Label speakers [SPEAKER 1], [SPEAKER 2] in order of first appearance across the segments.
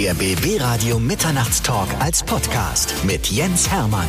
[SPEAKER 1] Der BB Radio Mitternachtstalk als Podcast mit Jens Hermann.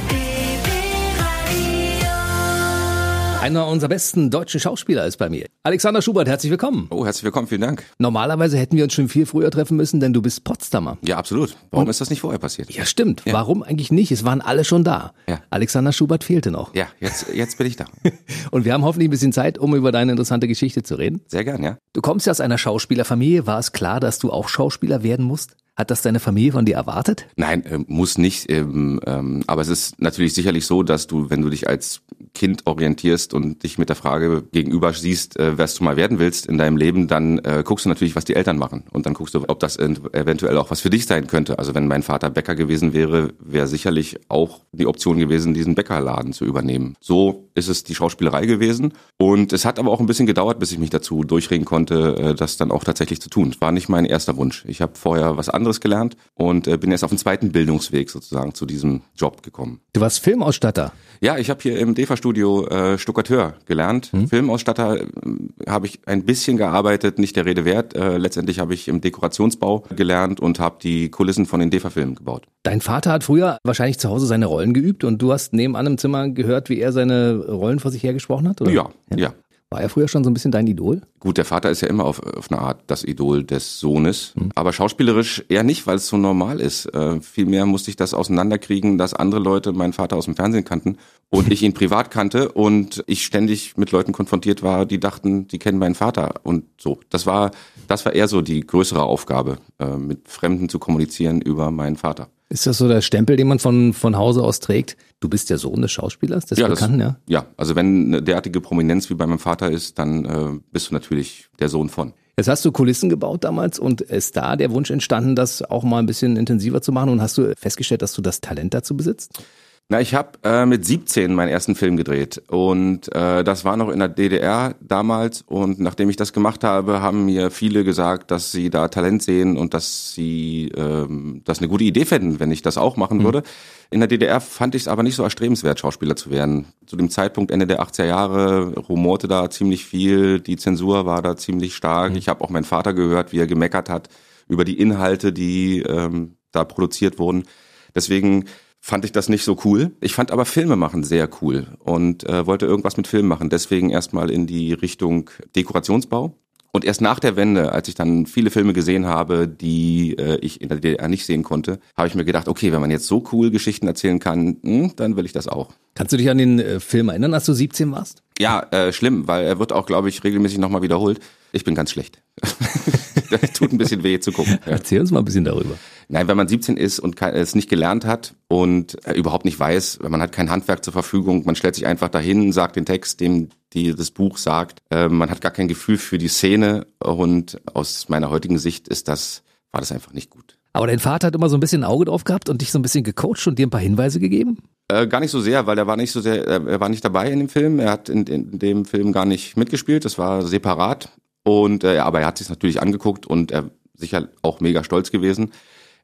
[SPEAKER 2] Einer unserer besten deutschen Schauspieler ist bei mir. Alexander Schubert, herzlich willkommen.
[SPEAKER 3] Oh, herzlich willkommen, vielen Dank.
[SPEAKER 2] Normalerweise hätten wir uns schon viel früher treffen müssen, denn du bist Potsdamer.
[SPEAKER 3] Ja, absolut. Warum ist das nicht vorher passiert?
[SPEAKER 2] Ja, stimmt. Warum eigentlich nicht? Es waren alle schon da.
[SPEAKER 3] Ja.
[SPEAKER 2] Alexander Schubert fehlte noch.
[SPEAKER 3] Ja, jetzt, jetzt bin ich da.
[SPEAKER 2] Und wir haben hoffentlich ein bisschen Zeit, um über deine interessante Geschichte zu reden.
[SPEAKER 3] Sehr gern, ja.
[SPEAKER 2] Du kommst ja aus einer Schauspielerfamilie. War es klar, dass du auch Schauspieler werden musst? Hat das deine Familie von dir erwartet?
[SPEAKER 3] Nein, äh, muss nicht. Ähm, ähm, aber es ist natürlich sicherlich so, dass du, wenn du dich als Kind orientierst und dich mit der Frage gegenüber siehst, äh, was du mal werden willst in deinem Leben, dann äh, guckst du natürlich, was die Eltern machen. Und dann guckst du, ob das eventuell auch was für dich sein könnte. Also wenn mein Vater Bäcker gewesen wäre, wäre sicherlich auch die Option gewesen, diesen Bäckerladen zu übernehmen. So ist es die Schauspielerei gewesen. Und es hat aber auch ein bisschen gedauert, bis ich mich dazu durchringen konnte, äh, das dann auch tatsächlich zu tun. Es war nicht mein erster Wunsch. Ich habe vorher was anderes gelernt und äh, bin erst auf den zweiten Bildungsweg sozusagen zu diesem Job gekommen.
[SPEAKER 2] Du warst Filmausstatter.
[SPEAKER 3] Ja, ich habe hier im DEFA-Studio äh, Stuckateur gelernt. Hm. Filmausstatter äh, habe ich ein bisschen gearbeitet, nicht der Rede wert. Äh, letztendlich habe ich im Dekorationsbau gelernt und habe die Kulissen von den DEFA-Filmen gebaut.
[SPEAKER 2] Dein Vater hat früher wahrscheinlich zu Hause seine Rollen geübt und du hast nebenan im Zimmer gehört, wie er seine Rollen vor sich hergesprochen hat? Oder?
[SPEAKER 3] Ja, ja, ja.
[SPEAKER 2] War er früher schon so ein bisschen dein Idol?
[SPEAKER 3] Gut, der Vater ist ja immer auf, auf eine Art das Idol des Sohnes, mhm. aber schauspielerisch eher nicht, weil es so normal ist. Äh, vielmehr musste ich das auseinanderkriegen, dass andere Leute meinen Vater aus dem Fernsehen kannten und ich ihn privat kannte und ich ständig mit Leuten konfrontiert war, die dachten, die kennen meinen Vater und so. Das war, das war eher so die größere Aufgabe, äh, mit Fremden zu kommunizieren über meinen Vater.
[SPEAKER 2] Ist das so der Stempel, den man von, von Hause aus trägt? Du bist der Sohn des Schauspielers, des
[SPEAKER 3] ja,
[SPEAKER 2] Bekannten,
[SPEAKER 3] das, ja? Ja, also wenn eine derartige Prominenz wie bei meinem Vater ist, dann äh, bist du natürlich der Sohn von.
[SPEAKER 2] Jetzt hast du Kulissen gebaut damals und ist da der Wunsch entstanden, das auch mal ein bisschen intensiver zu machen und hast du festgestellt, dass du das Talent dazu besitzt?
[SPEAKER 3] Na, ich habe äh, mit 17 meinen ersten Film gedreht und äh, das war noch in der DDR damals und nachdem ich das gemacht habe, haben mir viele gesagt, dass sie da Talent sehen und dass sie ähm, das eine gute Idee fänden, wenn ich das auch machen mhm. würde. In der DDR fand ich es aber nicht so erstrebenswert, Schauspieler zu werden. Zu dem Zeitpunkt Ende der 80er Jahre rumorte da ziemlich viel, die Zensur war da ziemlich stark. Mhm. Ich habe auch meinen Vater gehört, wie er gemeckert hat über die Inhalte, die ähm, da produziert wurden. Deswegen fand ich das nicht so cool. Ich fand aber Filme machen sehr cool und äh, wollte irgendwas mit Film machen. Deswegen erstmal in die Richtung Dekorationsbau. Und erst nach der Wende, als ich dann viele Filme gesehen habe, die äh, ich in der DDR nicht sehen konnte, habe ich mir gedacht, okay, wenn man jetzt so cool Geschichten erzählen kann, hm, dann will ich das auch.
[SPEAKER 2] Kannst du dich an den äh, Film erinnern, als du 17 warst?
[SPEAKER 3] Ja, äh, schlimm, weil er wird auch, glaube ich, regelmäßig nochmal wiederholt. Ich bin ganz schlecht. das tut ein bisschen weh zu gucken.
[SPEAKER 2] Ja. Erzähl uns mal ein bisschen darüber.
[SPEAKER 3] Nein, wenn man 17 ist und es nicht gelernt hat und äh, überhaupt nicht weiß, man hat kein Handwerk zur Verfügung, man stellt sich einfach dahin, sagt den Text, dem die das Buch sagt, äh, man hat gar kein Gefühl für die Szene und aus meiner heutigen Sicht ist das, war das einfach nicht gut.
[SPEAKER 2] Aber dein Vater hat immer so ein bisschen ein Auge drauf gehabt und dich so ein bisschen gecoacht und dir ein paar Hinweise gegeben?
[SPEAKER 3] Äh, gar nicht so sehr, weil er war nicht so sehr, er war nicht dabei in dem Film. Er hat in, in dem Film gar nicht mitgespielt. Das war separat. Und äh, aber er hat sich natürlich angeguckt und er sicher auch mega stolz gewesen.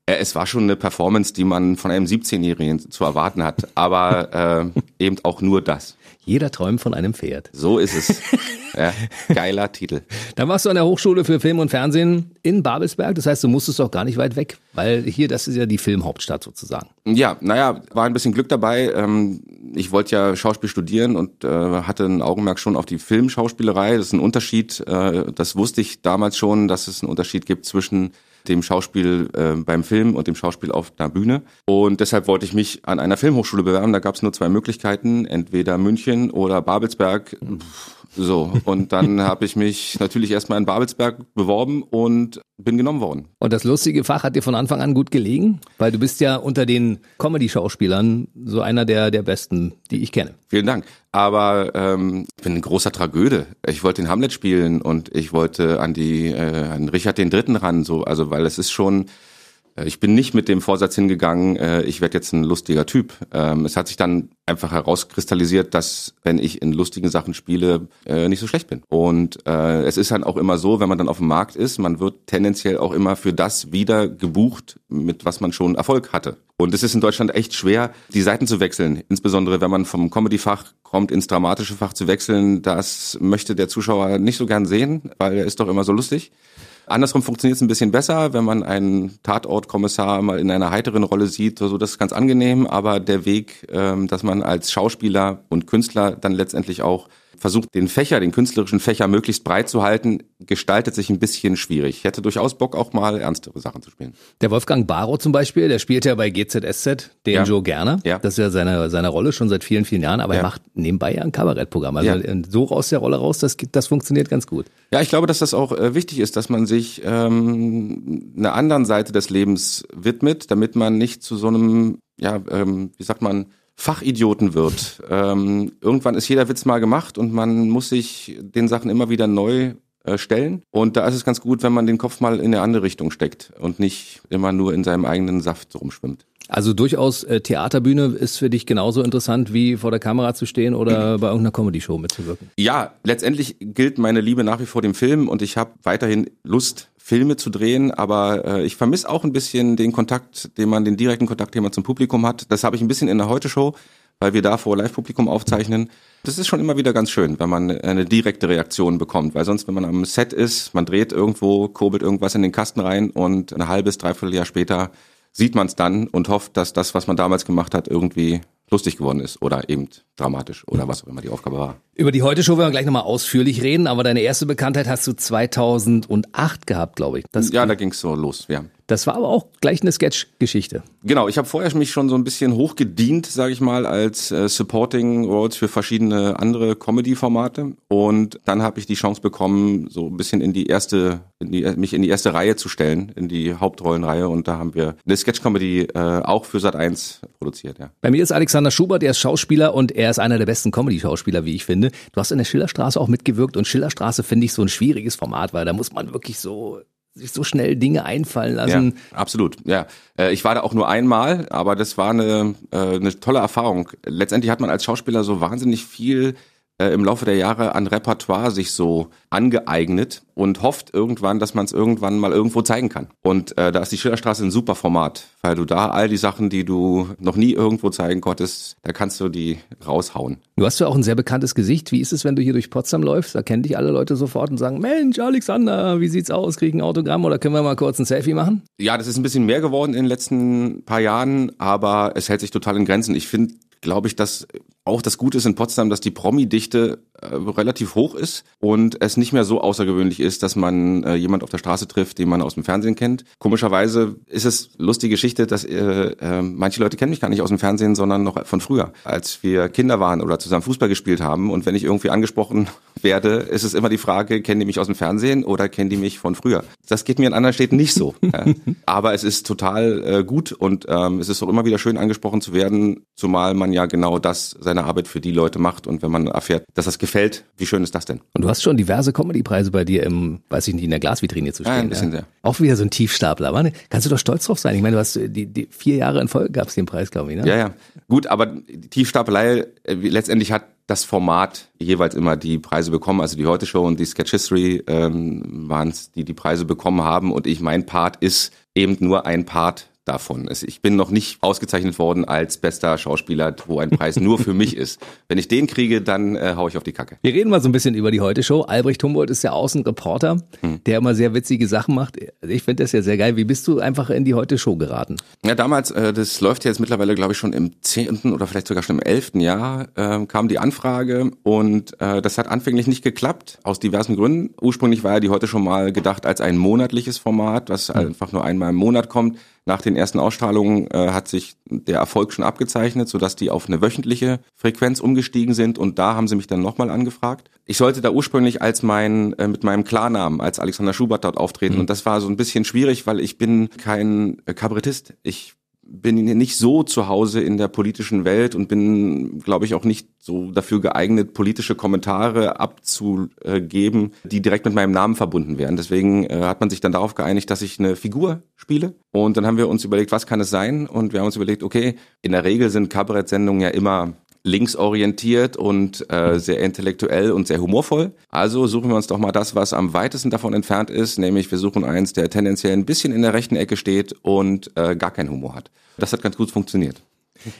[SPEAKER 3] Äh, es war schon eine Performance, die man von einem 17-Jährigen zu erwarten hat, aber äh, eben auch nur das.
[SPEAKER 2] Jeder träumt von einem Pferd.
[SPEAKER 3] So ist es. Ja, geiler Titel.
[SPEAKER 2] Dann warst du an der Hochschule für Film und Fernsehen in Babelsberg. Das heißt, du musstest doch gar nicht weit weg, weil hier, das ist ja die Filmhauptstadt sozusagen.
[SPEAKER 3] Ja, naja, war ein bisschen Glück dabei. Ähm, ich wollte ja Schauspiel studieren und äh, hatte ein Augenmerk schon auf die Filmschauspielerei. Das ist ein Unterschied. Äh, das wusste ich damals schon, dass es einen Unterschied gibt zwischen dem Schauspiel äh, beim Film und dem Schauspiel auf der Bühne. Und deshalb wollte ich mich an einer Filmhochschule bewerben. Da gab es nur zwei Möglichkeiten, entweder München oder Babelsberg. So, und dann habe ich mich natürlich erstmal in Babelsberg beworben und bin genommen worden.
[SPEAKER 2] Und das lustige Fach hat dir von Anfang an gut gelegen? Weil du bist ja unter den Comedy-Schauspielern so einer der, der besten, die ich kenne.
[SPEAKER 3] Vielen Dank. Aber ähm, ich bin ein großer Tragöde. Ich wollte den Hamlet spielen und ich wollte an die äh, an Richard den Dritten ran, so also weil es ist schon ich bin nicht mit dem Vorsatz hingegangen, äh, ich werde jetzt ein lustiger Typ. Ähm, es hat sich dann einfach herauskristallisiert, dass wenn ich in lustigen Sachen spiele, äh, nicht so schlecht bin. Und es ist dann auch immer so, wenn man dann auf dem Markt ist, man wird tendenziell auch immer für das wieder gebucht, mit was man schon Erfolg hatte. Und es ist in Deutschland echt schwer, die Seiten zu wechseln. Insbesondere wenn man vom Comedy-Fach kommt, ins dramatische Fach zu wechseln. Das möchte der Zuschauer nicht so gern sehen, weil er ist doch immer so lustig. Andersrum funktioniert es ein bisschen besser, wenn man einen Tatortkommissar mal in einer heiteren Rolle sieht, so das ist ganz angenehm, aber der Weg, ähm, dass man als Schauspieler und Künstler dann letztendlich auch versucht, den Fächer, den künstlerischen Fächer möglichst breit zu halten, gestaltet sich ein bisschen schwierig. Ich hätte durchaus Bock, auch mal ernstere Sachen zu spielen.
[SPEAKER 2] Der Wolfgang Barrow zum Beispiel, der spielt ja bei GZSZ den ja. Joe Gerner. Ja. Das ist ja seine, seine Rolle schon seit vielen, vielen Jahren, aber ja. er macht nebenbei ja ein Kabarettprogramm. Also ja. so aus der Rolle raus, das, das funktioniert ganz gut.
[SPEAKER 3] Ja, ich glaube, dass das auch äh, wichtig ist, dass man sich ähm, einer anderen Seite des Lebens widmet, damit man nicht zu so einem, ja, ähm, wie sagt man, Fachidioten wird. Ähm, irgendwann ist jeder Witz mal gemacht und man muss sich den Sachen immer wieder neu äh, stellen. Und da ist es ganz gut, wenn man den Kopf mal in eine andere Richtung steckt und nicht immer nur in seinem eigenen Saft so rumschwimmt.
[SPEAKER 2] Also durchaus äh, Theaterbühne ist für dich genauso interessant wie vor der Kamera zu stehen oder bei irgendeiner Comedy-Show mitzuwirken.
[SPEAKER 3] Ja, letztendlich gilt meine Liebe nach wie vor dem Film und ich habe weiterhin Lust, Filme zu drehen, aber äh, ich vermisse auch ein bisschen den Kontakt, den man, den direkten Kontakt, den man zum Publikum hat. Das habe ich ein bisschen in der Heute-Show, weil wir da vor Live-Publikum aufzeichnen. Das ist schon immer wieder ganz schön, wenn man eine direkte Reaktion bekommt, weil sonst, wenn man am Set ist, man dreht irgendwo, kurbelt irgendwas in den Kasten rein und ein halbes, dreiviertel Jahr später sieht man es dann und hofft, dass das, was man damals gemacht hat, irgendwie lustig geworden ist oder eben dramatisch oder was auch immer die Aufgabe war.
[SPEAKER 2] Über die Heute-Show werden wir gleich nochmal ausführlich reden, aber deine erste Bekanntheit hast du 2008 gehabt, glaube ich.
[SPEAKER 3] Das ja, da ging es so los, ja.
[SPEAKER 2] Das war aber auch gleich eine Sketch-Geschichte.
[SPEAKER 3] Genau, ich habe vorher mich schon so ein bisschen hochgedient, sage ich mal, als äh, Supporting Roles für verschiedene andere Comedy-Formate. Und dann habe ich die Chance bekommen, so ein bisschen in die erste, in die, mich in die erste Reihe zu stellen, in die Hauptrollenreihe. Und da haben wir eine Sketch-Comedy äh, auch für Sat 1 produziert. Ja.
[SPEAKER 2] Bei mir ist Alexander Schubert, der ist Schauspieler und er ist einer der besten Comedy-Schauspieler, wie ich finde. Du hast in der Schillerstraße auch mitgewirkt und Schillerstraße finde ich so ein schwieriges Format, weil da muss man wirklich so sich so schnell Dinge einfallen lassen.
[SPEAKER 3] Ja, absolut, ja. Äh, ich war da auch nur einmal, aber das war eine, äh, eine tolle Erfahrung. Letztendlich hat man als Schauspieler so wahnsinnig viel äh, im Laufe der Jahre an Repertoire sich so angeeignet und hofft irgendwann, dass man es irgendwann mal irgendwo zeigen kann. Und äh, da ist die Schillerstraße ein super Format, weil du da all die Sachen, die du noch nie irgendwo zeigen konntest, da kannst du die raushauen.
[SPEAKER 2] Du hast ja auch ein sehr bekanntes Gesicht. Wie ist es, wenn du hier durch Potsdam läufst? Da kennen dich alle Leute sofort und sagen, Mensch, Alexander, wie sieht's aus? Krieg ich ein Autogramm oder können wir mal kurz ein Selfie machen?
[SPEAKER 3] Ja, das ist ein bisschen mehr geworden in den letzten paar Jahren, aber es hält sich total in Grenzen. Ich finde glaube ich, dass auch das Gute ist in Potsdam, dass die Promi-Dichte äh, relativ hoch ist und es nicht mehr so außergewöhnlich ist, dass man äh, jemand auf der Straße trifft, den man aus dem Fernsehen kennt. Komischerweise ist es lustige Geschichte, dass äh, äh, manche Leute kennen mich gar nicht aus dem Fernsehen, sondern noch von früher, als wir Kinder waren oder zusammen Fußball gespielt haben. Und wenn ich irgendwie angesprochen werde, ist es immer die Frage, kennen die mich aus dem Fernsehen oder kennen die mich von früher? Das geht mir in anderen Städten nicht so. Aber es ist total äh, gut und ähm, es ist auch immer wieder schön angesprochen zu werden, zumal man ja genau das seine Arbeit für die Leute macht und wenn man erfährt, dass das gefällt, wie schön ist das denn?
[SPEAKER 2] Und du hast schon diverse Comedy-Preise bei dir im, weiß ich nicht, in der Glasvitrine zu stehen. Ja,
[SPEAKER 3] ein bisschen ja. sehr.
[SPEAKER 2] Auch wieder so ein Tiefstapler. Mann. Kannst du doch stolz drauf sein. Ich meine, du hast die, die vier Jahre in Folge gab es den Preis, glaube ich. Ne?
[SPEAKER 3] Ja, ja. Gut, aber die Tiefstapelei äh, letztendlich hat das Format jeweils immer die Preise bekommen. Also die Heute Show und die Sketch History ähm, waren es, die die Preise bekommen haben. Und ich, mein Part ist eben nur ein Part davon. Ich bin noch nicht ausgezeichnet worden als bester Schauspieler, wo ein Preis nur für mich ist. Wenn ich den kriege, dann äh, hau ich auf die Kacke.
[SPEAKER 2] Wir reden mal so ein bisschen über die Heute-Show. Albrecht Humboldt ist ja Außenreporter, hm. der immer sehr witzige Sachen macht. Ich finde das ja sehr geil. Wie bist du einfach in die Heute-Show geraten?
[SPEAKER 3] Ja, damals, äh, das läuft jetzt mittlerweile, glaube ich, schon im zehnten oder vielleicht sogar schon im elften Jahr, äh, kam die Anfrage und äh, das hat anfänglich nicht geklappt, aus diversen Gründen. Ursprünglich war ja die Heute schon mal gedacht als ein monatliches Format, was hm. einfach nur einmal im Monat kommt. Nach den ersten Ausstrahlungen äh, hat sich der Erfolg schon abgezeichnet, sodass die auf eine wöchentliche Frequenz umgestiegen sind und da haben sie mich dann nochmal angefragt. Ich sollte da ursprünglich als mein äh, mit meinem Klarnamen als Alexander Schubert dort auftreten mhm. und das war so ein bisschen schwierig, weil ich bin kein äh, Kabarettist. Ich bin nicht so zu Hause in der politischen Welt und bin, glaube ich, auch nicht so dafür geeignet, politische Kommentare abzugeben, die direkt mit meinem Namen verbunden wären. Deswegen äh, hat man sich dann darauf geeinigt, dass ich eine Figur spiele. Und dann haben wir uns überlegt, was kann es sein? Und wir haben uns überlegt, okay, in der Regel sind Kabarettsendungen ja immer linksorientiert und äh, sehr intellektuell und sehr humorvoll. Also suchen wir uns doch mal das, was am weitesten davon entfernt ist, nämlich wir suchen eins, der tendenziell ein bisschen in der rechten Ecke steht und äh, gar keinen Humor hat. Das hat ganz gut funktioniert.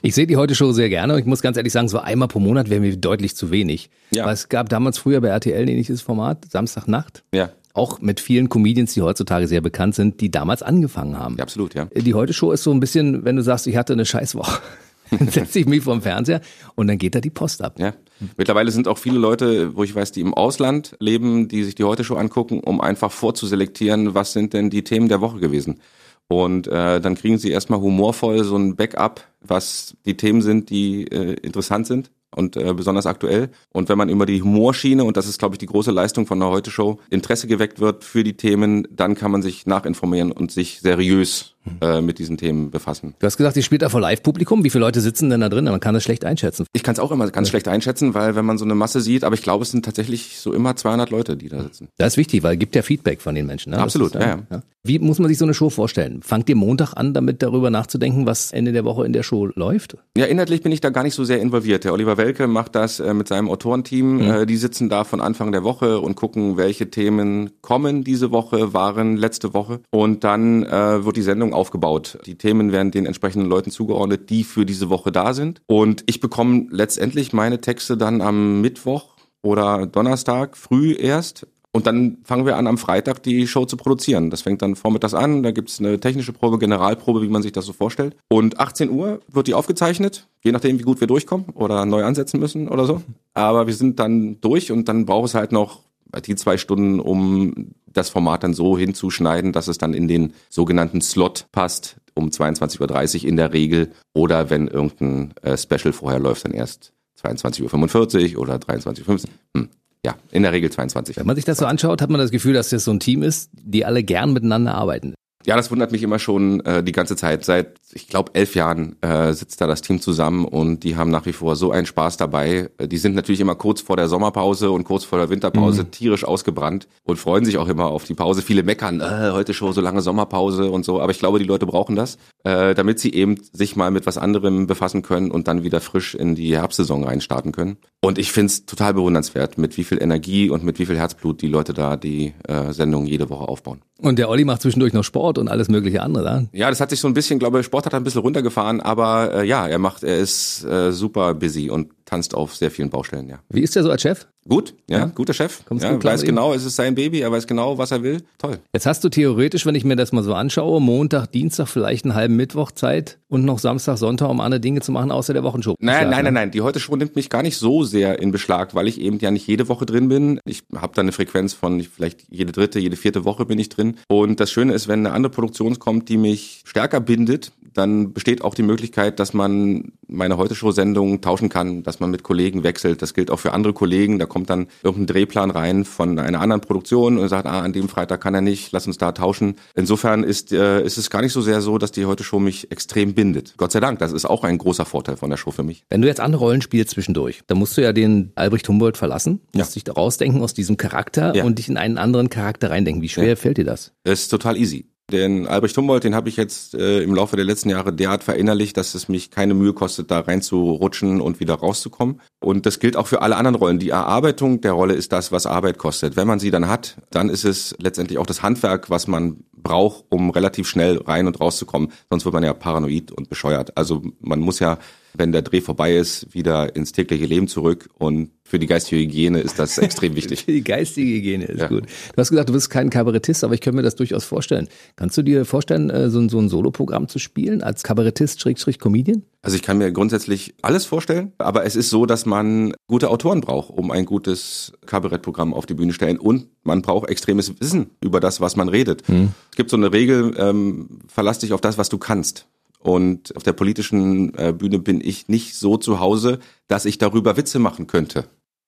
[SPEAKER 2] Ich sehe die heute Show sehr gerne. Ich muss ganz ehrlich sagen, so einmal pro Monat wäre mir deutlich zu wenig. Ja. Weil es gab damals früher bei RTL ein ähnliches Format, Samstagnacht.
[SPEAKER 3] Ja
[SPEAKER 2] auch mit vielen Comedians, die heutzutage sehr bekannt sind, die damals angefangen haben.
[SPEAKER 3] Ja, absolut, ja.
[SPEAKER 2] Die Heute-Show ist so ein bisschen, wenn du sagst, ich hatte eine Scheißwoche. Dann setze ich mich vorm Fernseher und dann geht da die Post ab.
[SPEAKER 3] Ja. Mittlerweile sind auch viele Leute, wo ich weiß, die im Ausland leben, die sich die Heute Show angucken, um einfach vorzuselektieren, was sind denn die Themen der Woche gewesen. Und äh, dann kriegen sie erstmal humorvoll so ein Backup, was die Themen sind, die äh, interessant sind und äh, besonders aktuell. Und wenn man über die Humorschiene, und das ist, glaube ich, die große Leistung von der Heute-Show, Interesse geweckt wird für die Themen, dann kann man sich nachinformieren und sich seriös äh, mit diesen Themen befassen.
[SPEAKER 2] Du hast gesagt, ihr spielt da vor Live-Publikum. Wie viele Leute sitzen denn da drin? Man kann das schlecht einschätzen.
[SPEAKER 3] Ich kann es auch immer ganz ja. schlecht einschätzen, weil wenn man so eine Masse sieht, aber ich glaube, es sind tatsächlich so immer 200 Leute, die da sitzen.
[SPEAKER 2] Das ist wichtig, weil es gibt ja Feedback von den Menschen. Ne?
[SPEAKER 3] Absolut,
[SPEAKER 2] ist,
[SPEAKER 3] ja, ja.
[SPEAKER 2] Wie muss man sich so eine Show vorstellen? Fangt ihr Montag an, damit darüber nachzudenken, was Ende der Woche in der Show läuft?
[SPEAKER 3] Ja, inhaltlich bin ich da gar nicht so sehr involviert. Der Oliver Welke macht das äh, mit seinem Autorenteam. Mhm. Äh, die sitzen da von Anfang der Woche und gucken, welche Themen kommen diese Woche, waren letzte Woche. Und dann äh, wird die Sendung aufgebaut. Die Themen werden den entsprechenden Leuten zugeordnet, die für diese Woche da sind. Und ich bekomme letztendlich meine Texte dann am Mittwoch oder Donnerstag früh erst. Und dann fangen wir an, am Freitag die Show zu produzieren. Das fängt dann vormittags an, da gibt's eine technische Probe, Generalprobe, wie man sich das so vorstellt. Und 18 Uhr wird die aufgezeichnet, je nachdem, wie gut wir durchkommen oder neu ansetzen müssen oder so. Aber wir sind dann durch und dann braucht es halt noch die zwei Stunden, um das Format dann so hinzuschneiden, dass es dann in den sogenannten Slot passt, um 22.30 Uhr in der Regel. Oder wenn irgendein äh, Special vorher läuft, dann erst 22.45 Uhr oder 23.15 Uhr. Hm. Ja, in der Regel 22.
[SPEAKER 2] Wenn man sich das so anschaut, hat man das Gefühl, dass das so ein Team ist, die alle gern miteinander arbeiten.
[SPEAKER 3] Ja, das wundert mich immer schon äh, die ganze Zeit. Seit, ich glaube, elf Jahren äh, sitzt da das Team zusammen und die haben nach wie vor so einen Spaß dabei. Äh, die sind natürlich immer kurz vor der Sommerpause und kurz vor der Winterpause mhm. tierisch ausgebrannt und freuen sich auch immer auf die Pause. Viele meckern, äh, heute schon so lange Sommerpause und so. Aber ich glaube, die Leute brauchen das, äh, damit sie eben sich mal mit was anderem befassen können und dann wieder frisch in die Herbstsaison reinstarten können. Und ich find's total bewundernswert, mit wie viel Energie und mit wie viel Herzblut die Leute da die äh, Sendung jede Woche aufbauen.
[SPEAKER 2] Und der Olli macht zwischendurch noch Sport und alles mögliche andere, da?
[SPEAKER 3] Ja, das hat sich so ein bisschen, glaube ich, Sport hat er ein bisschen runtergefahren, aber äh, ja, er macht, er ist äh, super busy und tanzt auf sehr vielen Baustellen, ja.
[SPEAKER 2] Wie ist der so als Chef?
[SPEAKER 3] Gut, ja, ja. guter Chef. Kommst ja, weiß genau, es ist sein Baby, er weiß genau, was er will. Toll.
[SPEAKER 2] Jetzt hast du theoretisch, wenn ich mir das mal so anschaue, Montag, Dienstag, vielleicht einen halben Mittwoch Zeit und noch Samstag, Sonntag, um andere Dinge zu machen, außer der Wochenshow.
[SPEAKER 3] Nein, nein, nein, nein. Die heute Show nimmt mich gar nicht so sehr in Beschlag, weil ich eben ja nicht jede Woche drin bin. Ich habe da eine Frequenz von vielleicht jede dritte, jede vierte Woche bin ich drin. Und das Schöne ist, wenn eine andere Produktion kommt, die mich stärker bindet, dann besteht auch die Möglichkeit, dass man meine Heute-Show-Sendung tauschen kann, dass man mit Kollegen wechselt. Das gilt auch für andere Kollegen. Da kommt dann irgendein Drehplan rein von einer anderen Produktion und sagt, ah, an dem Freitag kann er nicht, lass uns da tauschen. Insofern ist, äh, ist es gar nicht so sehr so, dass die Heute-Show mich extrem bindet. Gott sei Dank, das ist auch ein großer Vorteil von der Show für mich.
[SPEAKER 2] Wenn du jetzt andere Rollen spielst zwischendurch, dann musst du ja den Albrecht Humboldt verlassen, musst
[SPEAKER 3] ja.
[SPEAKER 2] dich da rausdenken aus diesem Charakter ja. und dich in einen anderen Charakter reindenken. Wie schwer ja. fällt dir das?
[SPEAKER 3] Es ist total easy. Den Albrecht Humboldt, den habe ich jetzt äh, im Laufe der letzten Jahre derart verinnerlicht, dass es mich keine Mühe kostet, da reinzurutschen und wieder rauszukommen. Und das gilt auch für alle anderen Rollen. Die Erarbeitung der Rolle ist das, was Arbeit kostet. Wenn man sie dann hat, dann ist es letztendlich auch das Handwerk, was man braucht, um relativ schnell rein und rauszukommen. Sonst wird man ja paranoid und bescheuert. Also man muss ja wenn der Dreh vorbei ist, wieder ins tägliche Leben zurück. Und für die geistige Hygiene ist das extrem wichtig.
[SPEAKER 2] für die geistige Hygiene ist ja. gut. Du hast gesagt, du bist kein Kabarettist, aber ich könnte mir das durchaus vorstellen. Kannst du dir vorstellen, äh, so ein, so ein Soloprogramm zu spielen als Kabarettist, Schrägstrich, Comedian?
[SPEAKER 3] Also ich kann mir grundsätzlich alles vorstellen, aber es ist so, dass man gute Autoren braucht, um ein gutes Kabarettprogramm auf die Bühne stellen und man braucht extremes Wissen über das, was man redet. Hm. Es gibt so eine Regel, ähm, verlass dich auf das, was du kannst. Und auf der politischen äh, Bühne bin ich nicht so zu Hause, dass ich darüber Witze machen könnte.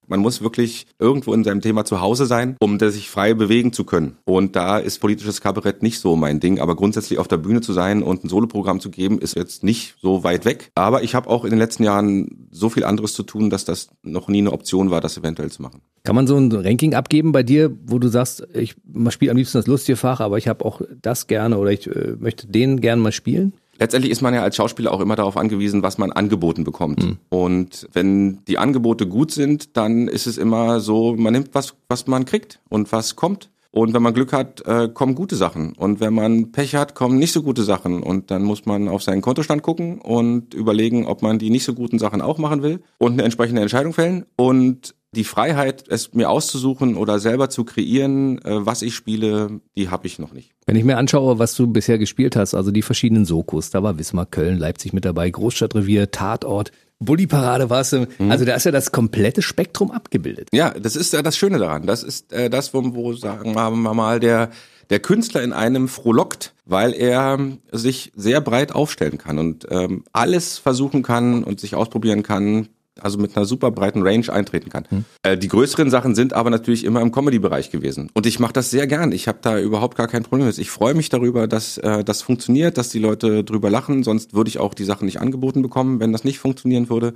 [SPEAKER 3] Man muss wirklich irgendwo in seinem Thema zu Hause sein, um sich frei bewegen zu können. Und da ist politisches Kabarett nicht so mein Ding. Aber grundsätzlich auf der Bühne zu sein und ein Soloprogramm zu geben, ist jetzt nicht so weit weg. Aber ich habe auch in den letzten Jahren so viel anderes zu tun, dass das noch nie eine Option war, das eventuell zu machen.
[SPEAKER 2] Kann man so ein Ranking abgeben bei dir, wo du sagst, ich spiele am liebsten das lustige Fach, aber ich habe auch das gerne oder ich äh, möchte den gerne mal spielen?
[SPEAKER 3] Letztendlich ist man ja als Schauspieler auch immer darauf angewiesen, was man angeboten bekommt. Mhm. Und wenn die Angebote gut sind, dann ist es immer so, man nimmt was, was man kriegt und was kommt. Und wenn man Glück hat, äh, kommen gute Sachen. Und wenn man Pech hat, kommen nicht so gute Sachen. Und dann muss man auf seinen Kontostand gucken und überlegen, ob man die nicht so guten Sachen auch machen will und eine entsprechende Entscheidung fällen. Und die Freiheit, es mir auszusuchen oder selber zu kreieren, äh, was ich spiele, die habe ich noch nicht.
[SPEAKER 2] Wenn ich mir anschaue, was du bisher gespielt hast, also die verschiedenen Sokos, da war Wismar, Köln, Leipzig mit dabei, Großstadtrevier, Tatort, Bulli-Parade warst du. Mhm. Also da ist ja das komplette Spektrum abgebildet.
[SPEAKER 3] Ja, das ist ja das Schöne daran. Das ist äh, das, wo, wo sagen wir mal, der, der Künstler in einem frohlockt, weil er sich sehr breit aufstellen kann und ähm, alles versuchen kann und sich ausprobieren kann, also mit einer super breiten Range eintreten kann. Hm. Äh, die größeren Sachen sind aber natürlich immer im Comedy-Bereich gewesen. Und ich mache das sehr gern. Ich habe da überhaupt gar kein Problem mit. Ich freue mich darüber, dass äh, das funktioniert, dass die Leute drüber lachen. Sonst würde ich auch die Sachen nicht angeboten bekommen, wenn das nicht funktionieren würde.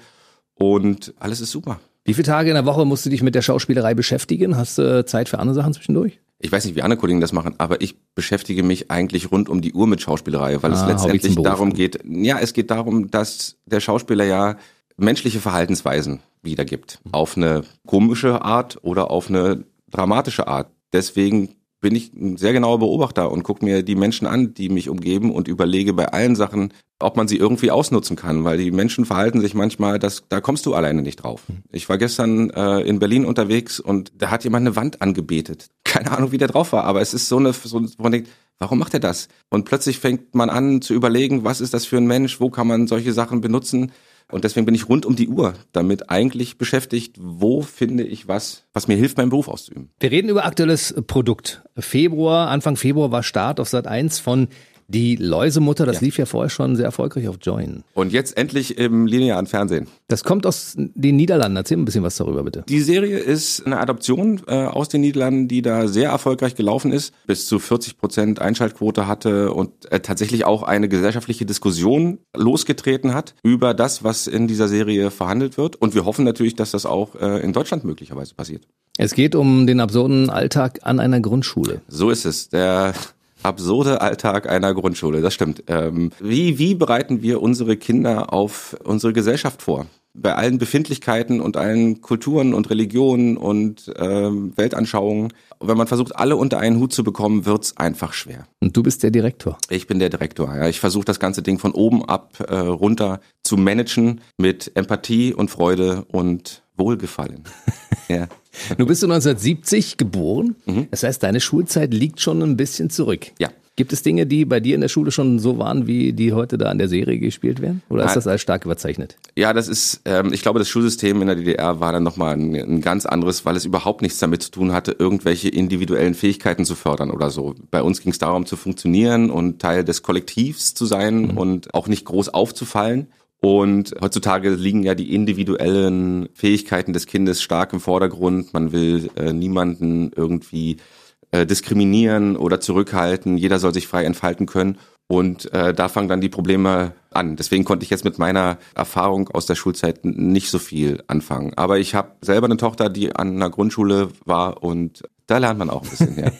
[SPEAKER 3] Und alles ist super.
[SPEAKER 2] Wie viele Tage in der Woche musst du dich mit der Schauspielerei beschäftigen? Hast du äh, Zeit für andere Sachen zwischendurch?
[SPEAKER 3] Ich weiß nicht, wie andere Kollegen das machen, aber ich beschäftige mich eigentlich rund um die Uhr mit Schauspielerei, weil ah, es letztendlich darum geht, ja, es geht darum, dass der Schauspieler ja menschliche Verhaltensweisen wiedergibt. Auf eine komische Art oder auf eine dramatische Art. Deswegen bin ich ein sehr genauer Beobachter und gucke mir die Menschen an, die mich umgeben und überlege bei allen Sachen, ob man sie irgendwie ausnutzen kann, weil die Menschen verhalten sich manchmal, dass da kommst du alleine nicht drauf. Ich war gestern äh, in Berlin unterwegs und da hat jemand eine Wand angebetet. Keine Ahnung, wie der drauf war, aber es ist so eine, so, wo man denkt, warum macht er das? Und plötzlich fängt man an zu überlegen, was ist das für ein Mensch, wo kann man solche Sachen benutzen? Und deswegen bin ich rund um die Uhr damit eigentlich beschäftigt, wo finde ich was, was mir hilft, meinen Beruf auszuüben.
[SPEAKER 2] Wir reden über aktuelles Produkt. Februar, Anfang Februar war Start auf Sat 1 von die Läusemutter, das ja. lief ja vorher schon sehr erfolgreich auf Join.
[SPEAKER 3] Und jetzt endlich im linearen Fernsehen.
[SPEAKER 2] Das kommt aus den Niederlanden. Erzähl ein bisschen was darüber, bitte.
[SPEAKER 3] Die Serie ist eine Adaption äh, aus den Niederlanden, die da sehr erfolgreich gelaufen ist, bis zu 40 Prozent Einschaltquote hatte und äh, tatsächlich auch eine gesellschaftliche Diskussion losgetreten hat über das, was in dieser Serie verhandelt wird. Und wir hoffen natürlich, dass das auch äh, in Deutschland möglicherweise passiert.
[SPEAKER 2] Es geht um den absurden Alltag an einer Grundschule.
[SPEAKER 3] So ist es. Der absurde Alltag einer Grundschule, das stimmt. Ähm, wie, wie bereiten wir unsere Kinder auf unsere Gesellschaft vor? Bei allen Befindlichkeiten und allen Kulturen und Religionen und ähm, Weltanschauungen. Wenn man versucht, alle unter einen Hut zu bekommen, wird's einfach schwer.
[SPEAKER 2] Und du bist der Direktor?
[SPEAKER 3] Ich bin der Direktor. Ja. Ich versuche das ganze Ding von oben ab äh, runter zu managen mit Empathie und Freude und Wohlgefallen.
[SPEAKER 2] ja. Du bist 1970 geboren. Mhm. Das heißt, deine Schulzeit liegt schon ein bisschen zurück.
[SPEAKER 3] Ja.
[SPEAKER 2] Gibt es Dinge, die bei dir in der Schule schon so waren, wie die heute da in der Serie gespielt werden? Oder ist das alles stark überzeichnet?
[SPEAKER 3] Ja, das ist, ähm, ich glaube, das Schulsystem in der DDR war dann nochmal ein, ein ganz anderes, weil es überhaupt nichts damit zu tun hatte, irgendwelche individuellen Fähigkeiten zu fördern oder so. Bei uns ging es darum zu funktionieren und Teil des Kollektivs zu sein mhm. und auch nicht groß aufzufallen. Und heutzutage liegen ja die individuellen Fähigkeiten des Kindes stark im Vordergrund. Man will äh, niemanden irgendwie äh, diskriminieren oder zurückhalten. Jeder soll sich frei entfalten können. Und äh, da fangen dann die Probleme an. Deswegen konnte ich jetzt mit meiner Erfahrung aus der Schulzeit nicht so viel anfangen. Aber ich habe selber eine Tochter, die an einer Grundschule war und da lernt man auch ein bisschen, ja.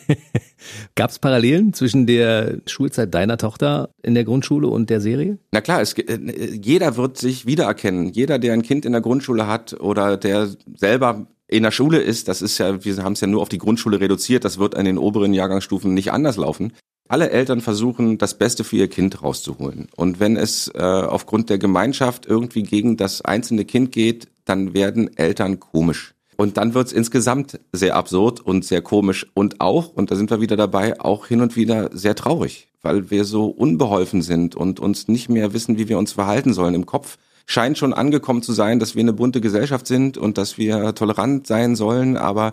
[SPEAKER 2] Gab es Parallelen zwischen der Schulzeit deiner Tochter in der Grundschule und der Serie?
[SPEAKER 3] Na klar, es, äh, jeder wird sich wiedererkennen. Jeder, der ein Kind in der Grundschule hat oder der selber in der Schule ist, das ist ja, wir haben es ja nur auf die Grundschule reduziert, das wird an den oberen Jahrgangsstufen nicht anders laufen. Alle Eltern versuchen, das Beste für ihr Kind rauszuholen. Und wenn es äh, aufgrund der Gemeinschaft irgendwie gegen das einzelne Kind geht, dann werden Eltern komisch. Und dann wird's insgesamt sehr absurd und sehr komisch und auch, und da sind wir wieder dabei, auch hin und wieder sehr traurig, weil wir so unbeholfen sind und uns nicht mehr wissen, wie wir uns verhalten sollen. Im Kopf scheint schon angekommen zu sein, dass wir eine bunte Gesellschaft sind und dass wir tolerant sein sollen, aber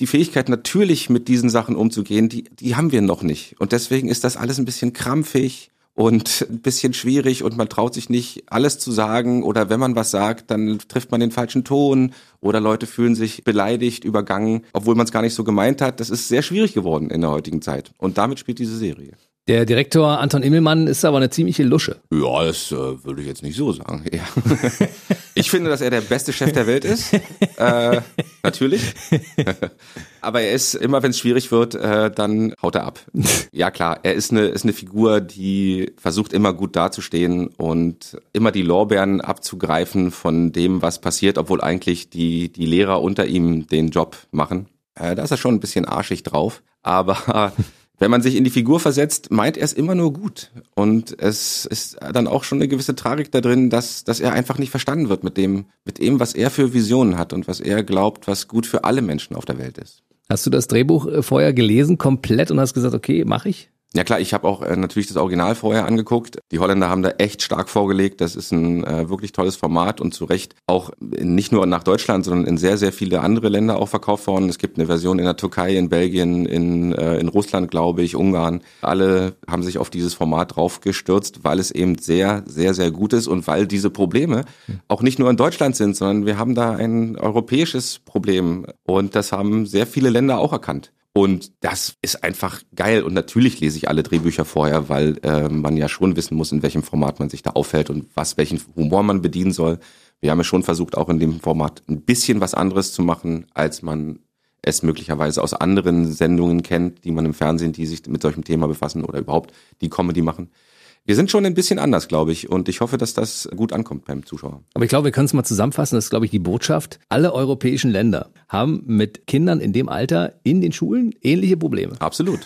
[SPEAKER 3] die Fähigkeit natürlich mit diesen Sachen umzugehen, die, die haben wir noch nicht. Und deswegen ist das alles ein bisschen krampfig und ein bisschen schwierig und man traut sich nicht alles zu sagen oder wenn man was sagt, dann trifft man den falschen Ton oder Leute fühlen sich beleidigt, übergangen, obwohl man es gar nicht so gemeint hat. Das ist sehr schwierig geworden in der heutigen Zeit und damit spielt diese Serie.
[SPEAKER 2] Der Direktor Anton Immelmann ist aber eine ziemliche Lusche.
[SPEAKER 3] Ja, das äh, würde ich jetzt nicht so sagen. Ja. ich finde, dass er der beste Chef der Welt ist. Äh, natürlich. aber er ist, immer wenn es schwierig wird, äh, dann haut er ab. Ja klar, er ist eine, ist eine Figur, die versucht immer gut dazustehen und immer die Lorbeeren abzugreifen von dem, was passiert, obwohl eigentlich die, die Lehrer unter ihm den Job machen. Äh, da ist er schon ein bisschen arschig drauf. Aber wenn man sich in die Figur versetzt, meint er es immer nur gut. Und es ist dann auch schon eine gewisse Tragik da drin, dass, dass er einfach nicht verstanden wird mit dem, mit dem, was er für Visionen hat und was er glaubt, was gut für alle Menschen auf der Welt ist.
[SPEAKER 2] Hast du das Drehbuch äh, vorher gelesen, komplett, und hast gesagt, okay, mache ich?
[SPEAKER 3] Ja klar, ich habe auch äh, natürlich das Original vorher angeguckt. Die Holländer haben da echt stark vorgelegt. Das ist ein äh, wirklich tolles Format und zu Recht auch nicht nur nach Deutschland, sondern in sehr, sehr viele andere Länder auch verkauft worden. Es gibt eine Version in der Türkei, in Belgien, in, äh, in Russland, glaube ich, Ungarn. Alle haben sich auf dieses Format draufgestürzt, weil es eben sehr, sehr, sehr gut ist und weil diese Probleme auch nicht nur in Deutschland sind, sondern wir haben da ein europäisches Problem und das haben sehr viele Länder auch erkannt. Und das ist einfach geil. Und natürlich lese ich alle Drehbücher vorher, weil äh, man ja schon wissen muss, in welchem Format man sich da aufhält und was, welchen Humor man bedienen soll. Wir haben ja schon versucht, auch in dem Format ein bisschen was anderes zu machen, als man es möglicherweise aus anderen Sendungen kennt, die man im Fernsehen, die sich mit solchem Thema befassen oder überhaupt die Comedy machen wir sind schon ein bisschen anders, glaube ich. Und ich hoffe, dass das gut ankommt beim Zuschauer.
[SPEAKER 2] Aber ich glaube, wir können es mal zusammenfassen. Das ist, glaube ich, die Botschaft. Alle europäischen Länder haben mit Kindern in dem Alter in den Schulen ähnliche Probleme.
[SPEAKER 3] Absolut.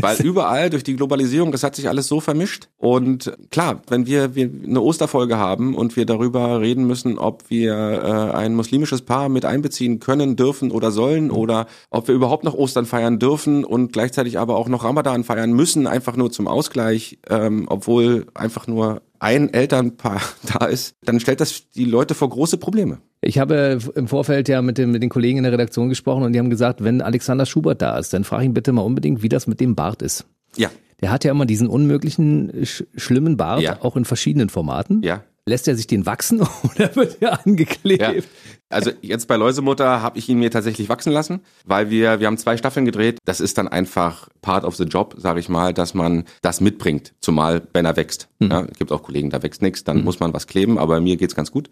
[SPEAKER 3] Weil überall durch die Globalisierung, das hat sich alles so vermischt. Und klar, wenn wir, wir eine Osterfolge haben und wir darüber reden müssen, ob wir äh, ein muslimisches Paar mit einbeziehen können, dürfen oder sollen oder ob wir überhaupt noch Ostern feiern dürfen und gleichzeitig aber auch noch Ramadan feiern müssen, einfach nur zum Ausgleich, ähm, obwohl einfach nur ein Elternpaar da ist, dann stellt das die Leute vor große Probleme.
[SPEAKER 2] Ich habe im Vorfeld ja mit, dem, mit den Kollegen in der Redaktion gesprochen und die haben gesagt, wenn Alexander Schubert da ist, dann frage ihn bitte mal unbedingt, wie das mit dem Bart ist.
[SPEAKER 3] Ja.
[SPEAKER 2] Der hat ja immer diesen unmöglichen, sch schlimmen Bart, ja. auch in verschiedenen Formaten.
[SPEAKER 3] Ja.
[SPEAKER 2] Lässt er sich den wachsen oder wird er angeklebt? Ja.
[SPEAKER 3] Also jetzt bei Läusemutter habe ich ihn mir tatsächlich wachsen lassen, weil wir wir haben zwei Staffeln gedreht. Das ist dann einfach part of the job, sage ich mal, dass man das mitbringt, zumal wenn er wächst. Mhm. Ja, es gibt auch Kollegen, da wächst nichts, dann mhm. muss man was kleben, aber mir geht's ganz gut.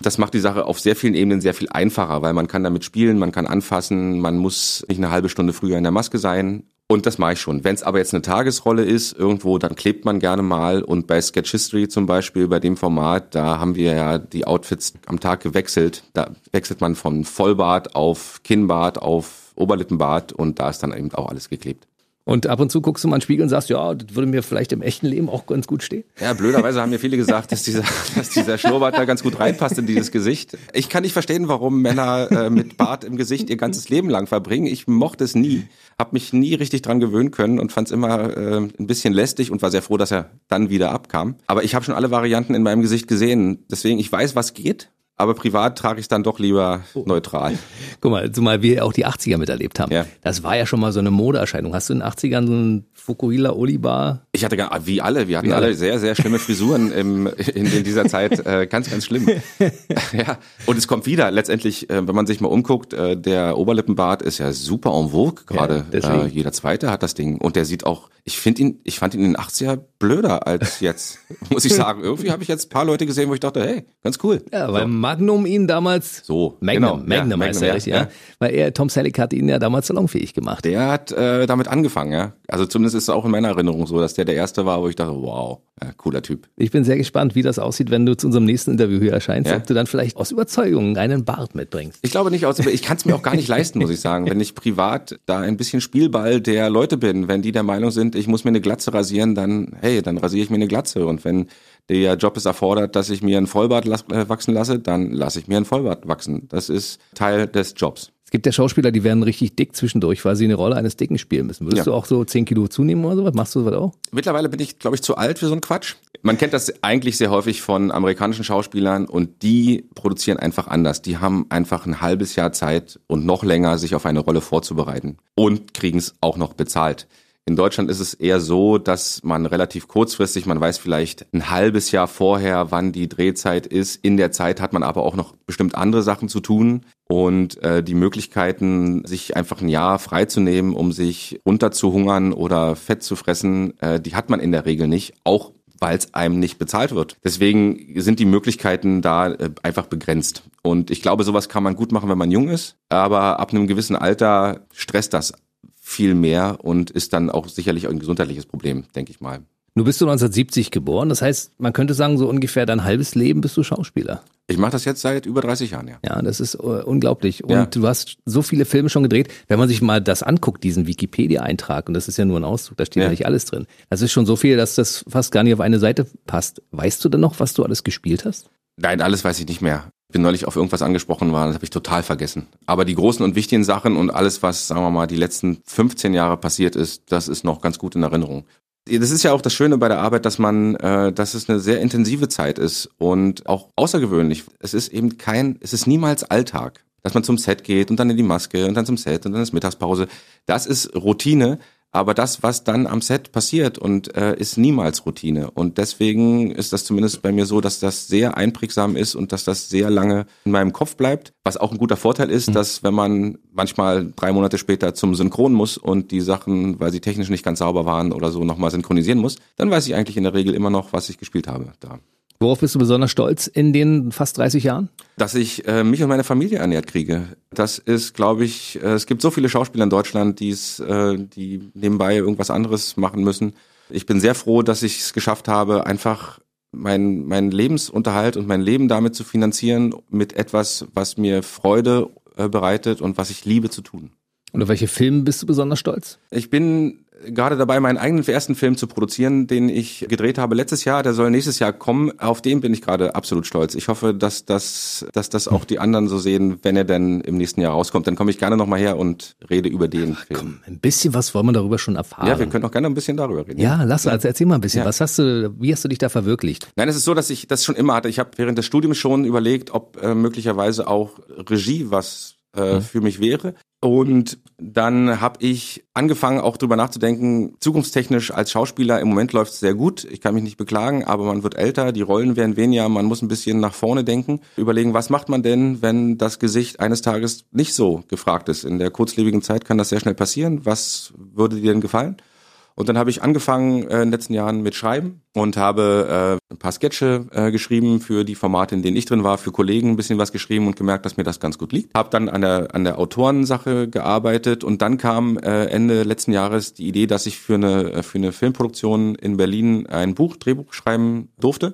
[SPEAKER 3] Das macht die Sache auf sehr vielen Ebenen sehr viel einfacher, weil man kann damit spielen, man kann anfassen, man muss nicht eine halbe Stunde früher in der Maske sein. Und das mache ich schon. Wenn es aber jetzt eine Tagesrolle ist, irgendwo, dann klebt man gerne mal. Und bei Sketch History zum Beispiel, bei dem Format, da haben wir ja die Outfits am Tag gewechselt. Da wechselt man von Vollbart auf Kinnbart auf Oberlippenbart und da ist dann eben auch alles geklebt.
[SPEAKER 2] Und ab und zu guckst du mal in den Spiegel und sagst, ja, das würde mir vielleicht im echten Leben auch ganz gut stehen.
[SPEAKER 3] Ja, blöderweise haben mir viele gesagt, dass dieser, dass dieser Schnurrbart da ganz gut reinpasst in dieses Gesicht. Ich kann nicht verstehen, warum Männer äh, mit Bart im Gesicht ihr ganzes Leben lang verbringen. Ich mochte es nie, habe mich nie richtig dran gewöhnen können und fand es immer äh, ein bisschen lästig und war sehr froh, dass er dann wieder abkam. Aber ich habe schon alle Varianten in meinem Gesicht gesehen. Deswegen, ich weiß, was geht aber privat trage ich dann doch lieber oh. neutral.
[SPEAKER 2] Guck mal, zumal wir auch die 80er miterlebt haben.
[SPEAKER 3] Ja.
[SPEAKER 2] Das war ja schon mal so eine Modeerscheinung. Hast du in den 80ern so ein Fukuhila Olibar?
[SPEAKER 3] Ich hatte gar, wie alle, wir hatten wie alle. alle sehr, sehr schlimme Frisuren im, in, in dieser Zeit. Äh, ganz, ganz schlimm. ja. Und es kommt wieder. Letztendlich, äh, wenn man sich mal umguckt, äh, der Oberlippenbart ist ja super en vogue gerade. Ja, äh, jeder Zweite hat das Ding. Und der sieht auch, ich finde ihn, ich fand ihn in den 80er blöder als jetzt, muss ich sagen. Irgendwie habe ich jetzt ein paar Leute gesehen, wo ich dachte, hey, ganz cool.
[SPEAKER 2] Ja, weil so. Magnum ihn damals.
[SPEAKER 3] So,
[SPEAKER 2] Magnum, genau. Magnum ja, heißt Magnum, er, ja, ja. Weil er, Tom Selleck hat ihn ja damals salonfähig gemacht.
[SPEAKER 3] Der hat äh, damit angefangen, ja. Also zumindest ist es auch in meiner Erinnerung so, dass der der erste war, wo ich dachte, wow, ja, cooler Typ.
[SPEAKER 2] Ich bin sehr gespannt, wie das aussieht, wenn du zu unserem nächsten Interview hier erscheinst, ja? ob du dann vielleicht aus Überzeugung einen Bart mitbringst.
[SPEAKER 3] Ich glaube nicht aus, ich kann es mir auch gar nicht leisten, muss ich sagen, wenn ich privat da ein bisschen Spielball der Leute bin, wenn die der Meinung sind, ich muss mir eine Glatze rasieren, dann hey, dann rasiere ich mir eine Glatze und wenn der Job es erfordert, dass ich mir einen Vollbart äh, wachsen lasse, dann lasse ich mir einen Vollbart wachsen. Das ist Teil des Jobs.
[SPEAKER 2] Es gibt ja Schauspieler, die werden richtig dick zwischendurch, weil sie eine Rolle eines Dicken spielen müssen. Würdest ja. du auch so 10 Kilo zunehmen oder sowas? Machst du sowas auch?
[SPEAKER 3] Mittlerweile bin ich, glaube ich, zu alt für so einen Quatsch. Man kennt das eigentlich sehr häufig von amerikanischen Schauspielern und die produzieren einfach anders. Die haben einfach ein halbes Jahr Zeit und noch länger, sich auf eine Rolle vorzubereiten und kriegen es auch noch bezahlt. In Deutschland ist es eher so, dass man relativ kurzfristig, man weiß vielleicht ein halbes Jahr vorher, wann die Drehzeit ist. In der Zeit hat man aber auch noch bestimmt andere Sachen zu tun. Und äh, die Möglichkeiten, sich einfach ein Jahr freizunehmen, um sich runterzuhungern oder Fett zu fressen, äh, die hat man in der Regel nicht. Auch weil es einem nicht bezahlt wird. Deswegen sind die Möglichkeiten da äh, einfach begrenzt. Und ich glaube, sowas kann man gut machen, wenn man jung ist. Aber ab einem gewissen Alter stresst das viel mehr und ist dann auch sicherlich ein gesundheitliches Problem, denke ich mal.
[SPEAKER 2] Du bist du 1970 geboren, das heißt, man könnte sagen, so ungefähr dein halbes Leben bist du Schauspieler.
[SPEAKER 3] Ich mache das jetzt seit über 30 Jahren, ja.
[SPEAKER 2] Ja, das ist uh, unglaublich. Und
[SPEAKER 3] Ja.
[SPEAKER 2] du hast so viele Filme schon gedreht. Wenn man sich mal das anguckt, diesen Wikipedia-Eintrag, und das ist ja nur ein Auszug, da steht ja.
[SPEAKER 3] Ja.
[SPEAKER 2] nicht alles drin. Das ist schon so viel, dass das fast gar nicht auf eine Seite passt. Weißt du denn noch, was du alles gespielt hast?
[SPEAKER 3] Nein, alles weiß ich nicht mehr. Ich bin neulich auf irgendwas angesprochen worden, das habe ich total vergessen. Aber die großen und wichtigen Sachen und alles, was, sagen wir mal, die letzten 15 Jahre passiert ist, das ist noch ganz gut in Erinnerung. Das ist ja auch das Schöne bei der Arbeit, dass man, äh, dass es eine sehr intensive Zeit ist und auch außergewöhnlich. Es ist eben kein, es ist niemals Alltag, dass man zum Set geht und dann in die Maske und dann zum Set und dann ist Mittagspause. Das ist Routine, aber das, was dann am Set passiert und äh, ist niemals Routine. Und deswegen ist das zumindest bei mir so, dass das sehr einprägsam ist und dass das sehr lange in meinem Kopf bleibt. Was auch ein guter Vorteil ist, dass wenn man manchmal drei Monate später zum Synchron muss und die Sachen, weil sie technisch nicht ganz sauber waren oder so, nochmal synchronisieren muss, dann weiß ich eigentlich in der Regel immer noch, was ich gespielt habe da.
[SPEAKER 2] Worauf bist du besonders stolz in den fast 30 Jahren?
[SPEAKER 3] dass ich äh, mich und meine Familie ernährt kriege. Das ist, glaube ich, äh, es gibt so viele Schauspieler in Deutschland, die's, äh, die nebenbei irgendwas anderes machen müssen. Ich bin sehr froh, dass ich es geschafft habe, einfach mein, mein Lebensunterhalt und mein Leben damit zu finanzieren mit etwas, was mir Freude äh, bereitet und was ich liebe zu tun.
[SPEAKER 2] Und auf welche Filme bist du besonders stolz?
[SPEAKER 3] Ich bin gerade dabei, meinen eigenen ersten Film zu produzieren, den ich gedreht habe letztes Jahr. Der soll nächstes Jahr kommen. Auf den bin ich gerade absolut stolz. Ich hoffe, dass das, dass das auch die anderen so sehen, wenn er denn im nächsten Jahr rauskommt. Dann komme ich gerne nochmal her und rede über den Film.
[SPEAKER 2] Komm, ein bisschen was wollen wir darüber schon erfahren.
[SPEAKER 3] Ja, wir können auch gerne ein bisschen darüber reden.
[SPEAKER 2] Ja, lass, also erzähl mal ein bisschen.
[SPEAKER 3] Ja.
[SPEAKER 2] Was hast du, wie hast du dich da verwirklicht?
[SPEAKER 3] Nein, es ist so, dass ich das schon immer hatte. Ich habe während des Studiums schon überlegt, ob äh, möglicherweise auch Regie was äh, für mich wäre. Und dann habe ich angefangen, auch drüber nachzudenken, zukunftstechnisch als Schauspieler, im Moment läuft es sehr gut, ich kann mich nicht beklagen, aber man wird älter, die Rollen werden weniger, man muss ein bisschen nach vorne denken, überlegen, was macht man denn, wenn das Gesicht eines Tages nicht so gefragt ist. In der kurzlebigen Zeit kann das sehr schnell passieren. Was würde dir denn gefallen? Und dann habe ich angefangen äh, in den letzten Jahren mit Schreiben und habe äh, ein paar Sketche äh, geschrieben für die Formate, in denen ich drin war, für Kollegen ein bisschen was geschrieben und gemerkt, dass mir das ganz gut liegt. Habe dann an der an der Autorensache gearbeitet und dann kam äh, Ende letzten Jahres die Idee, dass ich für eine äh, für eine Filmproduktion in Berlin ein Buch Drehbuch schreiben durfte.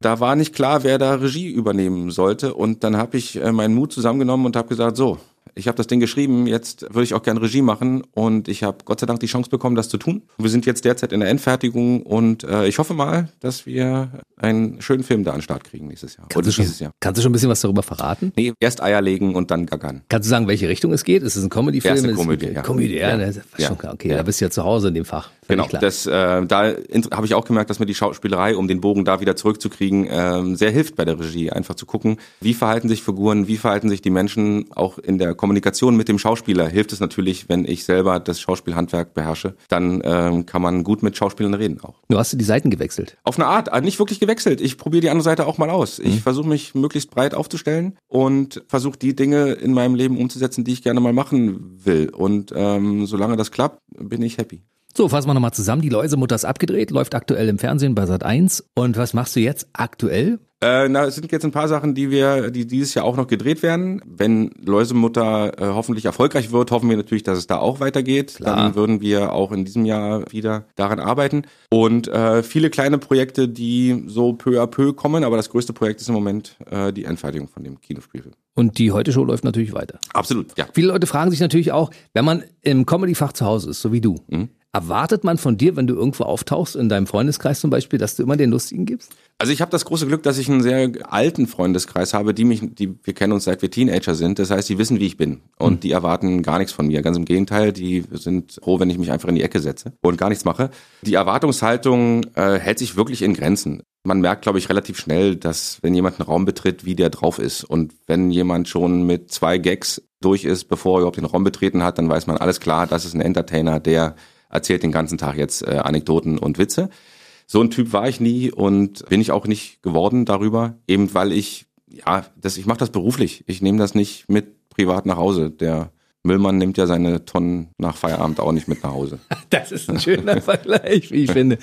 [SPEAKER 3] Da war nicht klar, wer da Regie übernehmen sollte und dann habe ich äh, meinen Mut zusammengenommen und habe gesagt, so, ich habe das Ding geschrieben, jetzt würde ich auch gern Regie machen und ich habe Gott sei Dank die Chance bekommen, das zu tun. Wir sind jetzt derzeit in der Endfertigung und äh, ich hoffe mal, dass wir einen schönen Film da an den Start kriegen nächstes Jahr.
[SPEAKER 2] Kannst du, schon,
[SPEAKER 3] dieses Jahr.
[SPEAKER 2] kannst du schon ein bisschen was darüber verraten?
[SPEAKER 3] Nee, erst Eier legen und dann gaggern.
[SPEAKER 2] Kannst du sagen, welche Richtung es geht? Ist es ein Comedy-Film? Es-
[SPEAKER 3] Komödie, ja.
[SPEAKER 2] Komödie, ja.
[SPEAKER 3] Ja. Ja.
[SPEAKER 2] Schon. Okay,
[SPEAKER 3] Ja.
[SPEAKER 2] da bist du ja zu Hause in dem Fach.
[SPEAKER 3] Genau, das, äh, da habe ich auch gemerkt, dass mir die Schauspielerei, um den Bogen da wieder zurückzukriegen, ähm, sehr hilft bei der Regie. Einfach zu gucken, wie verhalten sich Figuren, wie verhalten sich die Menschen, auch in der Kommunikation mit dem Schauspieler hilft es natürlich, wenn ich selber das Schauspielhandwerk beherrsche, dann ähm, kann man gut mit Schauspielern reden auch.
[SPEAKER 2] Du hast du die Seiten gewechselt.
[SPEAKER 3] Auf eine Art, äh, nicht wirklich gewechselt. Ich probiere die andere Seite auch mal aus. Ich versuche mich möglichst breit aufzustellen und versuche die Dinge in meinem Leben umzusetzen, die ich gerne mal machen will. Und ähm, solange das klappt, bin ich happy.
[SPEAKER 2] So, fassen wir nochmal zusammen. Die Läusemutter ist abgedreht, läuft aktuell im Fernsehen bei Sat 1. Und was machst du jetzt aktuell?
[SPEAKER 3] Äh, na, es sind jetzt ein paar Sachen, die wir, die dieses Jahr auch noch gedreht werden. Wenn Läusemutter äh, hoffentlich erfolgreich wird, hoffen wir natürlich, dass es da auch weitergeht.
[SPEAKER 2] Klar.
[SPEAKER 3] Dann würden wir auch in diesem Jahr wieder daran arbeiten. Und äh, viele kleine Projekte, die so peu à peu kommen, aber das größte Projekt ist im Moment äh, die Endfertigung von dem Kinospielfilm.
[SPEAKER 2] Und die Heute-Show läuft natürlich weiter.
[SPEAKER 3] Absolut, ja.
[SPEAKER 2] Viele Leute fragen sich natürlich auch, wenn man im Comedy-Fach zu Hause ist, so wie du,
[SPEAKER 3] Mhm.
[SPEAKER 2] Erwartet man von dir, wenn du irgendwo auftauchst, in deinem Freundeskreis zum Beispiel, dass du immer den Lustigen gibst?
[SPEAKER 3] Also ich habe das große Glück, dass ich einen sehr alten Freundeskreis habe, die mich, die wir kennen uns seit wir Teenager sind. Das heißt, die wissen, wie ich bin und die erwarten gar nichts von mir. Ganz im Gegenteil, die sind froh, wenn ich mich einfach in die Ecke setze und gar nichts mache. Die Erwartungshaltung äh, hält sich wirklich in Grenzen. Man merkt, glaube ich, relativ schnell, dass wenn jemand einen Raum betritt, wie der drauf ist. Und wenn jemand schon mit zwei Gags durch ist, bevor er überhaupt den Raum betreten hat, dann weiß man alles klar, das ist ein Entertainer, der erzählt den ganzen Tag jetzt äh, Anekdoten und Witze. So ein Typ war ich nie und bin ich auch nicht geworden darüber, eben weil ich, ja, das, ich mache das beruflich. Ich nehme das nicht mit privat nach Hause. Der Müllmann nimmt ja seine Tonnen nach Feierabend auch nicht mit nach Hause.
[SPEAKER 2] Das ist ein schöner Vergleich, wie ich finde.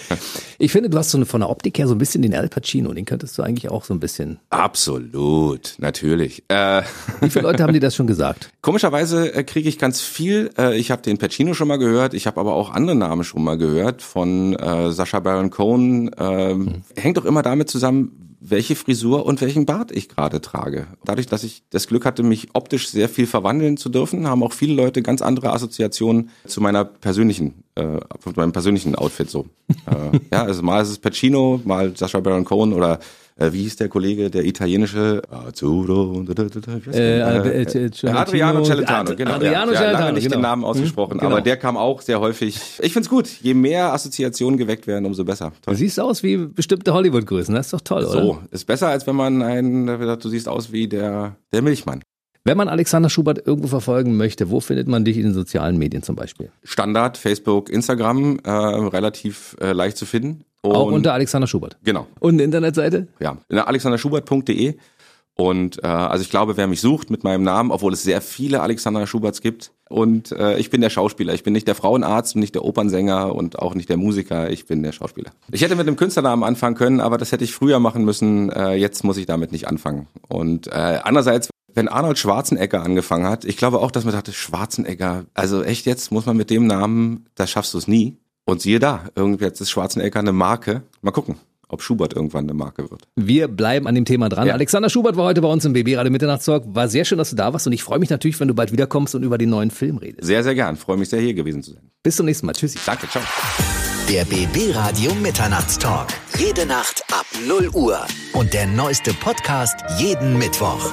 [SPEAKER 2] Ich finde, du hast so eine, von der Optik her so ein bisschen den Al Pacino, den könntest du eigentlich auch so ein bisschen.
[SPEAKER 3] Absolut, natürlich. Äh,
[SPEAKER 2] Wie viele Leute haben dir das schon gesagt?
[SPEAKER 3] Komischerweise äh, kriege ich ganz viel. Äh, ich habe den Pacino schon mal gehört, ich habe aber auch andere Namen schon mal gehört von äh, Sascha Baron Cohen. Ähm, Hängt doch immer damit zusammen, welche Frisur und welchen Bart ich gerade trage. Dadurch, dass ich das Glück hatte, mich optisch sehr viel verwandeln zu dürfen, haben auch viele Leute ganz andere Assoziationen zu meiner persönlichen, äh, zu meinem persönlichen Outfit so. äh, ja, also mal ist es Pacino, mal Sascha Baron Cohen oder äh, wie hieß der Kollege, der italienische Azzurro,
[SPEAKER 2] Äh, äh, äh,
[SPEAKER 3] Adriano Celentano, genau.
[SPEAKER 2] Adriano
[SPEAKER 3] ja, lange nicht
[SPEAKER 2] genau.
[SPEAKER 3] den Namen ausgesprochen,
[SPEAKER 2] Genau.
[SPEAKER 3] aber der kam auch sehr häufig. Ich find's gut. Je mehr Assoziationen geweckt werden, umso besser.
[SPEAKER 2] Du siehst aus wie bestimmte Hollywood-Größen, das ist doch toll, oder?
[SPEAKER 3] So, ist besser, als wenn man einen, du siehst aus wie der, der Milchmann.
[SPEAKER 2] Wenn man Alexander Schubert irgendwo verfolgen möchte, wo findet man dich in den sozialen Medien zum Beispiel?
[SPEAKER 3] Standard, Facebook, Instagram, äh, relativ äh, leicht zu finden. Und,
[SPEAKER 2] Auch unter Alexander Schubert.
[SPEAKER 3] Genau,
[SPEAKER 2] Und eine Internetseite?
[SPEAKER 3] ja. alexanderschubert.de. Und äh, also ich glaube, wer mich sucht mit meinem Namen, obwohl es sehr viele Alexander Schuberts gibt. Und äh, ich bin der Schauspieler. Ich bin nicht der Frauenarzt, nicht der Opernsänger und auch nicht der Musiker. Ich bin der Schauspieler. Ich hätte mit dem Künstlernamen anfangen können, aber das hätte ich früher machen müssen. Äh, jetzt muss ich damit nicht anfangen. Und äh, andererseits, wenn Arnold Schwarzenegger angefangen hat, ich glaube auch, dass man dachte, Schwarzenegger, also echt jetzt muss man mit dem Namen, da schaffst du es nie. Und siehe da, irgendwie jetzt ist Schwarzenegger eine Marke. Mal gucken, ob Schubert irgendwann eine Marke wird.
[SPEAKER 2] Wir bleiben an dem Thema dran.
[SPEAKER 3] Ja.
[SPEAKER 2] Alexander Schubert war heute bei uns im BB Radio Mitternachtstalk. War sehr schön, dass du da warst und ich freue mich natürlich, wenn du bald wiederkommst und über den neuen Film redest.
[SPEAKER 3] Sehr, sehr gern. Freue mich sehr, hier gewesen zu sein.
[SPEAKER 2] Bis zum nächsten Mal. Tschüssi.
[SPEAKER 3] Danke, ciao.
[SPEAKER 1] Der BB Radio Mitternachtstalk. Jede Nacht ab 0 Uhr. Und der neueste Podcast jeden Mittwoch.